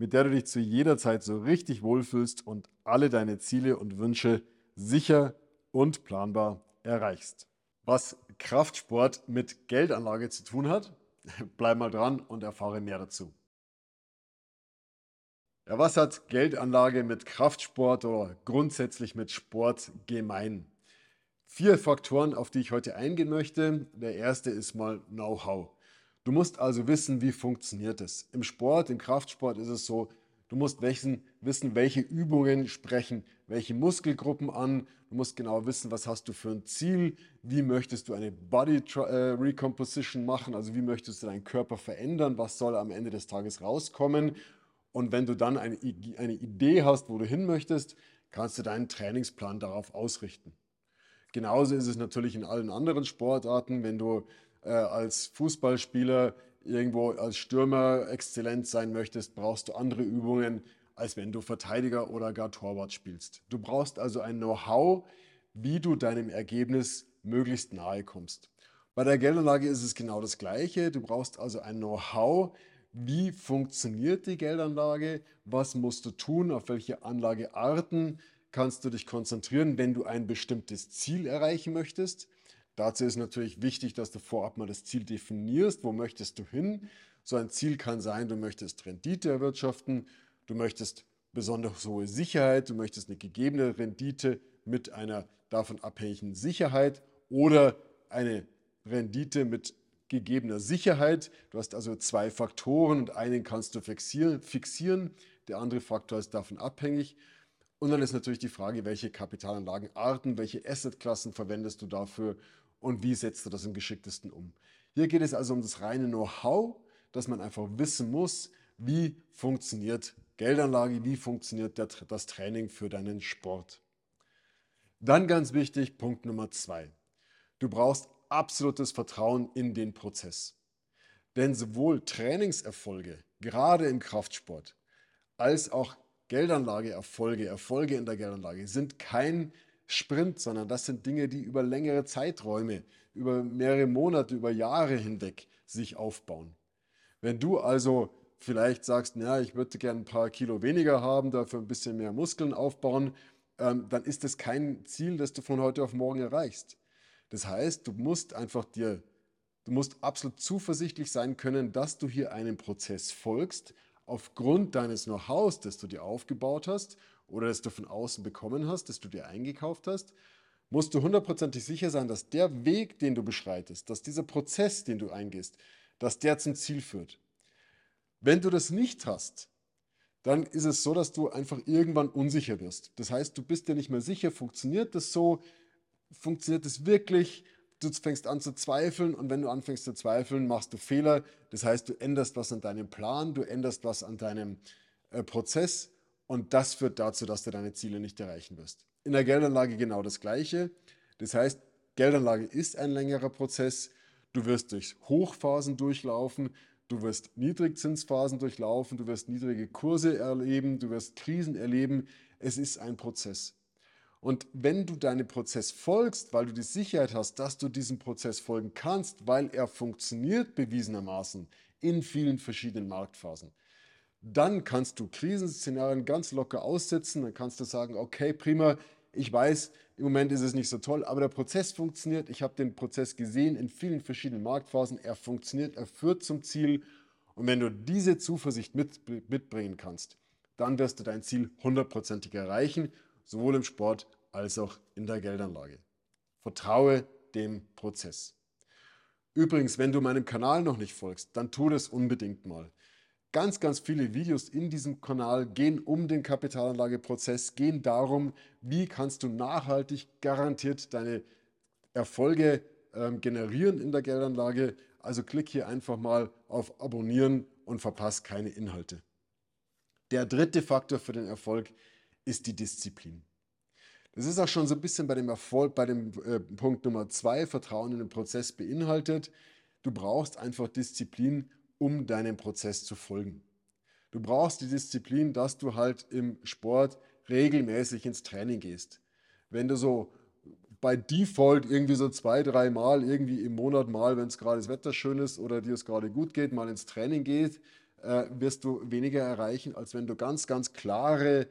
mit der du dich zu jeder Zeit so richtig wohlfühlst und alle deine Ziele und Wünsche sicher und planbar erreichst. Was Kraftsport mit Geldanlage zu tun hat, bleib mal dran und erfahre mehr dazu. Ja, was hat Geldanlage mit Kraftsport oder grundsätzlich mit Sport gemein? Vier Faktoren, auf die ich heute eingehen möchte. Der erste ist mal Know-how. Du musst also wissen, wie funktioniert es. Im Sport, im Kraftsport ist es so, du musst wissen, wissen, welche Übungen sprechen welche Muskelgruppen an. Du musst genau wissen, was hast du für ein Ziel, wie möchtest du eine Body äh, Recomposition machen, also wie möchtest du deinen Körper verändern, was soll am Ende des Tages rauskommen. Und wenn du dann eine, eine Idee hast, wo du hin möchtest, kannst du deinen Trainingsplan darauf ausrichten. Genauso ist es natürlich in allen anderen Sportarten, wenn du äh, als Fußballspieler irgendwo als Stürmer exzellent sein möchtest, brauchst du andere Übungen, als wenn du Verteidiger oder gar Torwart spielst. Du brauchst also ein Know-how, wie du deinem Ergebnis möglichst nahe kommst. Bei der Geldanlage ist es genau das Gleiche. Du brauchst also ein Know-how, wie funktioniert die Geldanlage, was musst du tun, auf welche Anlagearten kannst du dich konzentrieren, wenn du ein bestimmtes Ziel erreichen möchtest. Dazu ist natürlich wichtig, dass du vorab mal das Ziel definierst. Wo möchtest du hin? So ein Ziel kann sein, du möchtest Rendite erwirtschaften, du möchtest besonders hohe Sicherheit, du möchtest eine gegebene Rendite mit einer davon abhängigen Sicherheit oder eine Rendite mit gegebener Sicherheit. Du hast also zwei Faktoren und einen kannst du fixieren, der andere Faktor ist davon abhängig. Und dann ist natürlich die Frage, welche Kapitalanlagenarten, welche Assetklassen verwendest du dafür und wie setzt du das am geschicktesten um. Hier geht es also um das reine Know-how, dass man einfach wissen muss, wie funktioniert Geldanlage, wie funktioniert das Training für deinen Sport. Dann ganz wichtig, Punkt Nummer zwei. Du brauchst absolutes Vertrauen in den Prozess. Denn sowohl Trainingserfolge, gerade im Kraftsport, als auch Geldanlageerfolge, Erfolge in der Geldanlage sind kein Sprint, sondern das sind Dinge, die über längere Zeiträume, über mehrere Monate, über Jahre hinweg sich aufbauen. Wenn du also vielleicht sagst, na, ich würde gerne ein paar Kilo weniger haben, dafür ein bisschen mehr Muskeln aufbauen, ähm, dann ist das kein Ziel, das du von heute auf morgen erreichst. Das heißt, du musst einfach dir, du musst absolut zuversichtlich sein können, dass du hier einem Prozess folgst, aufgrund deines Know-hows, das du dir aufgebaut hast oder das du von außen bekommen hast, das du dir eingekauft hast, musst du hundertprozentig sicher sein, dass der Weg, den du beschreitest, dass dieser Prozess, den du eingehst, dass der zum Ziel führt. Wenn du das nicht hast, dann ist es so, dass du einfach irgendwann unsicher wirst. Das heißt, du bist dir nicht mehr sicher, funktioniert das so, funktioniert das wirklich, du fängst an zu zweifeln und wenn du anfängst zu zweifeln, machst du Fehler. Das heißt, du änderst was an deinem Plan, du änderst was an deinem äh, Prozess und das führt dazu, dass du deine Ziele nicht erreichen wirst. In der Geldanlage genau das Gleiche. Das heißt, Geldanlage ist ein längerer Prozess. Du wirst durch Hochphasen durchlaufen, du wirst Niedrigzinsphasen durchlaufen, du wirst niedrige Kurse erleben, du wirst Krisen erleben. Es ist ein Prozess. Und wenn du deinem Prozess folgst, weil du die Sicherheit hast, dass du diesem Prozess folgen kannst, weil er funktioniert bewiesenermaßen in vielen verschiedenen Marktphasen, dann kannst du Krisenszenarien ganz locker aussitzen. Dann kannst du sagen, okay, prima, ich weiß, im Moment ist es nicht so toll, aber der Prozess funktioniert. Ich habe den Prozess gesehen in vielen verschiedenen Marktphasen. Er funktioniert, er führt zum Ziel. Und wenn du diese Zuversicht mit, mitbringen kannst, dann wirst du dein Ziel hundertprozentig erreichen, sowohl im Sport als auch in der Geldanlage. Vertraue dem Prozess. Übrigens, wenn du meinem Kanal noch nicht folgst, dann tu das unbedingt mal. Ganz, ganz viele Videos in diesem Kanal gehen um den Kapitalanlageprozess, gehen darum, wie kannst du nachhaltig garantiert deine Erfolge ähm, generieren in der Geldanlage. Also klick hier einfach mal auf Abonnieren und verpasse keine Inhalte. Der dritte Faktor für den Erfolg ist die Disziplin. Das ist auch schon so ein bisschen bei dem Erfolg, bei dem äh, Punkt Nummer zwei, Vertrauen in den Prozess beinhaltet. Du brauchst einfach Disziplin, um deinem Prozess zu folgen. Du brauchst die Disziplin, dass du halt im Sport regelmäßig ins Training gehst. Wenn du so bei Default irgendwie so zwei, drei Mal irgendwie im Monat mal, wenn es gerade das Wetter schön ist oder dir es gerade gut geht, mal ins Training geht, äh, wirst du weniger erreichen, als wenn du ganz, ganz klare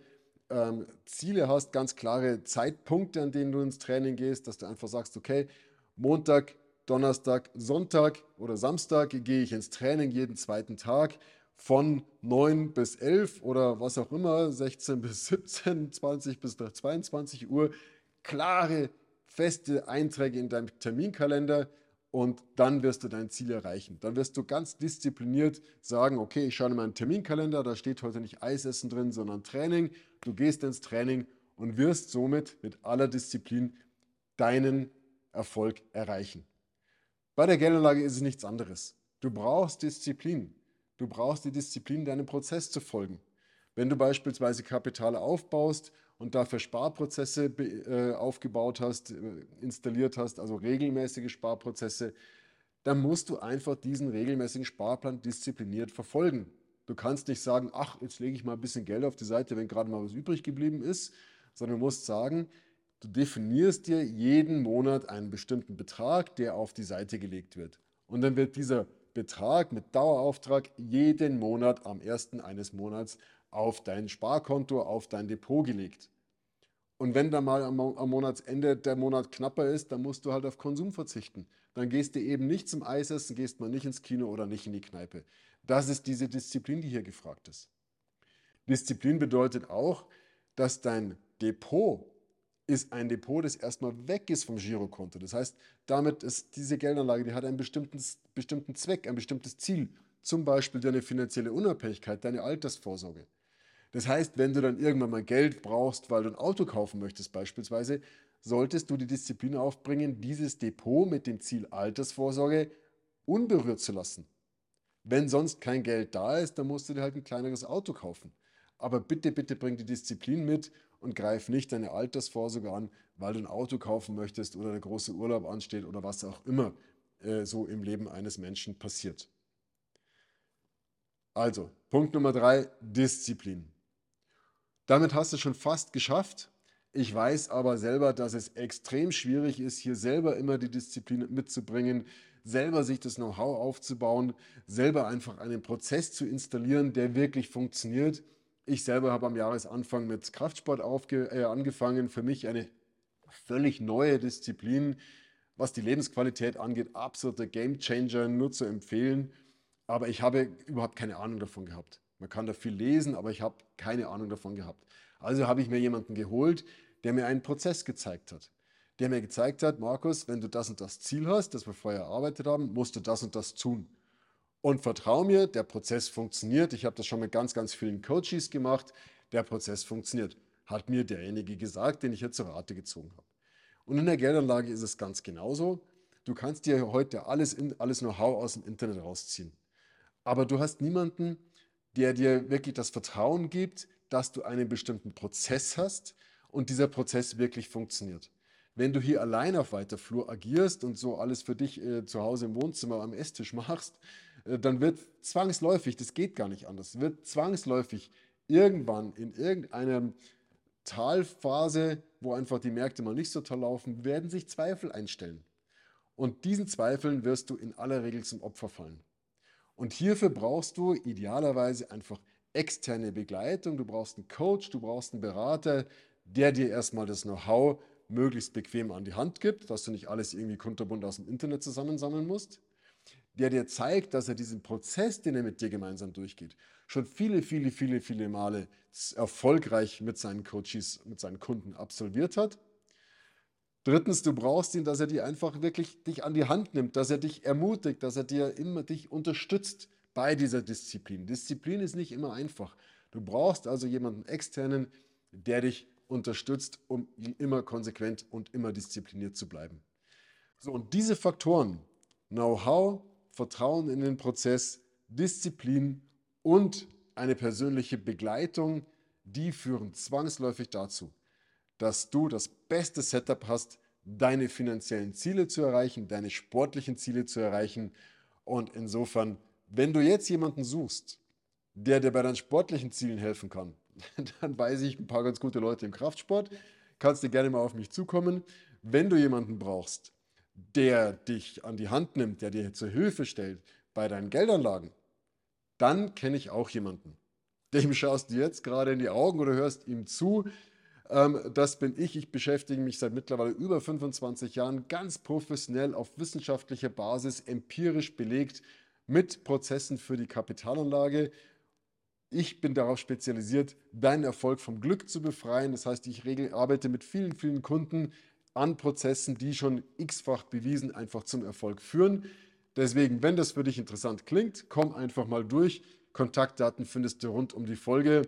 ähm, Ziele hast, ganz klare Zeitpunkte, an denen du ins Training gehst, dass du einfach sagst, okay, Montag, Donnerstag, Sonntag oder Samstag gehe ich ins Training jeden zweiten Tag von 9 bis 11 oder was auch immer, 16 bis 17, 20 bis 22 Uhr, klare, feste Einträge in deinem Terminkalender und dann wirst du dein Ziel erreichen. Dann wirst du ganz diszipliniert sagen, okay, ich schaue in meinen Terminkalender, da steht heute nicht Eisessen drin, sondern Training. Du gehst ins Training und wirst somit mit aller Disziplin deinen Erfolg erreichen. Bei der Geldanlage ist es nichts anderes. Du brauchst Disziplin. Du brauchst die Disziplin, deinem Prozess zu folgen. Wenn du beispielsweise Kapitale aufbaust und dafür Sparprozesse äh, aufgebaut hast, äh, installiert hast, also regelmäßige Sparprozesse, dann musst du einfach diesen regelmäßigen Sparplan diszipliniert verfolgen. Du kannst nicht sagen, ach, jetzt lege ich mal ein bisschen Geld auf die Seite, wenn gerade mal was übrig geblieben ist, sondern du musst sagen, du definierst dir jeden Monat einen bestimmten Betrag, der auf die Seite gelegt wird. Und dann wird dieser Betrag mit Dauerauftrag jeden Monat am ersten eines Monats auf dein Sparkonto, auf dein Depot gelegt. Und wenn dann mal am, am Monatsende der Monat knapper ist, dann musst du halt auf Konsum verzichten. Dann gehst du eben nicht zum Eisessen, gehst mal nicht ins Kino oder nicht in die Kneipe. Das ist diese Disziplin, die hier gefragt ist. Disziplin bedeutet auch, dass dein Depot ist ein Depot, das erstmal weg ist vom Girokonto. Das heißt, damit ist diese Geldanlage, die hat einen bestimmten, bestimmten Zweck, ein bestimmtes Ziel. Zum Beispiel deine finanzielle Unabhängigkeit, deine Altersvorsorge. Das heißt, wenn du dann irgendwann mal Geld brauchst, weil du ein Auto kaufen möchtest beispielsweise, solltest du die Disziplin aufbringen, dieses Depot mit dem Ziel Altersvorsorge unberührt zu lassen. Wenn sonst kein Geld da ist, dann musst du dir halt ein kleineres Auto kaufen. Aber bitte, bitte bring die Disziplin mit und greif nicht deine Altersvorsorge an, weil du ein Auto kaufen möchtest oder der große Urlaub ansteht oder was auch immer äh, so im Leben eines Menschen passiert. Also, Punkt Nummer drei, Disziplin. Damit hast du schon fast geschafft. Ich weiß aber selber, dass es extrem schwierig ist, hier selber immer die Disziplin mitzubringen, selber sich das Know-how aufzubauen, selber einfach einen Prozess zu installieren, der wirklich funktioniert ich selber habe am Jahresanfang mit Kraftsport äh, angefangen. Für mich eine völlig neue Disziplin, was die Lebensqualität angeht. Absoluter Gamechanger, nur zu empfehlen. Aber ich habe überhaupt keine Ahnung davon gehabt. Man kann da viel lesen, aber ich habe keine Ahnung davon gehabt. Also habe ich mir jemanden geholt, der mir einen Prozess gezeigt hat. Der mir gezeigt hat, Markus, wenn du das und das Ziel hast, das wir vorher erarbeitet haben, musst du das und das tun. Und vertrau mir, der Prozess funktioniert. Ich habe das schon mit ganz, ganz vielen Coaches gemacht. Der Prozess funktioniert, hat mir derjenige gesagt, den ich jetzt zur Rate gezogen habe. Und in der Geldanlage ist es ganz genauso. Du kannst dir heute alles, alles Know-how aus dem Internet rausziehen. Aber du hast niemanden, der dir wirklich das Vertrauen gibt, dass du einen bestimmten Prozess hast und dieser Prozess wirklich funktioniert. Wenn du hier allein auf weiter Flur agierst und so alles für dich äh, zu Hause im Wohnzimmer am Esstisch machst, dann wird zwangsläufig, das geht gar nicht anders, wird zwangsläufig irgendwann in irgendeiner Talphase, wo einfach die Märkte mal nicht so toll laufen, werden sich Zweifel einstellen. Und diesen Zweifeln wirst du in aller Regel zum Opfer fallen. Und hierfür brauchst du idealerweise einfach externe Begleitung, du brauchst einen Coach, du brauchst einen Berater, der dir erstmal das Know-how möglichst bequem an die Hand gibt, dass du nicht alles irgendwie kunterbunt aus dem Internet zusammensammeln musst der dir zeigt, dass er diesen Prozess, den er mit dir gemeinsam durchgeht, schon viele, viele, viele, viele Male erfolgreich mit seinen Coaches, mit seinen Kunden absolviert hat. Drittens, du brauchst ihn, dass er dir einfach wirklich dich an die Hand nimmt, dass er dich ermutigt, dass er dir immer dich unterstützt bei dieser Disziplin. Disziplin ist nicht immer einfach. Du brauchst also jemanden externen, der dich unterstützt, um immer konsequent und immer diszipliniert zu bleiben. So, und diese Faktoren, Know-how, Vertrauen in den Prozess, Disziplin und eine persönliche Begleitung, die führen zwangsläufig dazu, dass du das beste Setup hast, deine finanziellen Ziele zu erreichen, deine sportlichen Ziele zu erreichen. Und insofern, wenn du jetzt jemanden suchst, der dir bei deinen sportlichen Zielen helfen kann, dann weiß ich ein paar ganz gute Leute im Kraftsport. Kannst du gerne mal auf mich zukommen. Wenn du jemanden brauchst, der dich an die Hand nimmt, der dir zur Hilfe stellt bei deinen Geldanlagen, dann kenne ich auch jemanden. Dem schaust du jetzt gerade in die Augen oder hörst ihm zu. Ähm, das bin ich. Ich beschäftige mich seit mittlerweile über 25 Jahren ganz professionell auf wissenschaftlicher Basis, empirisch belegt mit Prozessen für die Kapitalanlage. Ich bin darauf spezialisiert, deinen Erfolg vom Glück zu befreien. Das heißt, ich arbeite mit vielen, vielen Kunden an Prozessen, die schon x-fach bewiesen einfach zum Erfolg führen. Deswegen, wenn das für dich interessant klingt, komm einfach mal durch. Kontaktdaten findest du rund um die Folge.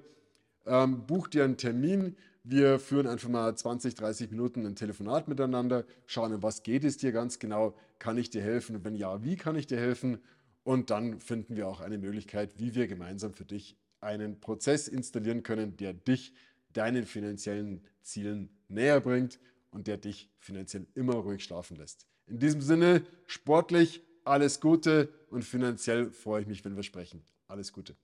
Ähm, buch dir einen Termin. Wir führen einfach mal 20, 30 Minuten ein Telefonat miteinander, schauen, was geht es dir ganz genau, kann ich dir helfen und wenn ja, wie kann ich dir helfen? Und dann finden wir auch eine Möglichkeit, wie wir gemeinsam für dich einen Prozess installieren können, der dich deinen finanziellen Zielen näher bringt und der dich finanziell immer ruhig schlafen lässt. In diesem Sinne, sportlich alles Gute und finanziell freue ich mich, wenn wir sprechen. Alles Gute.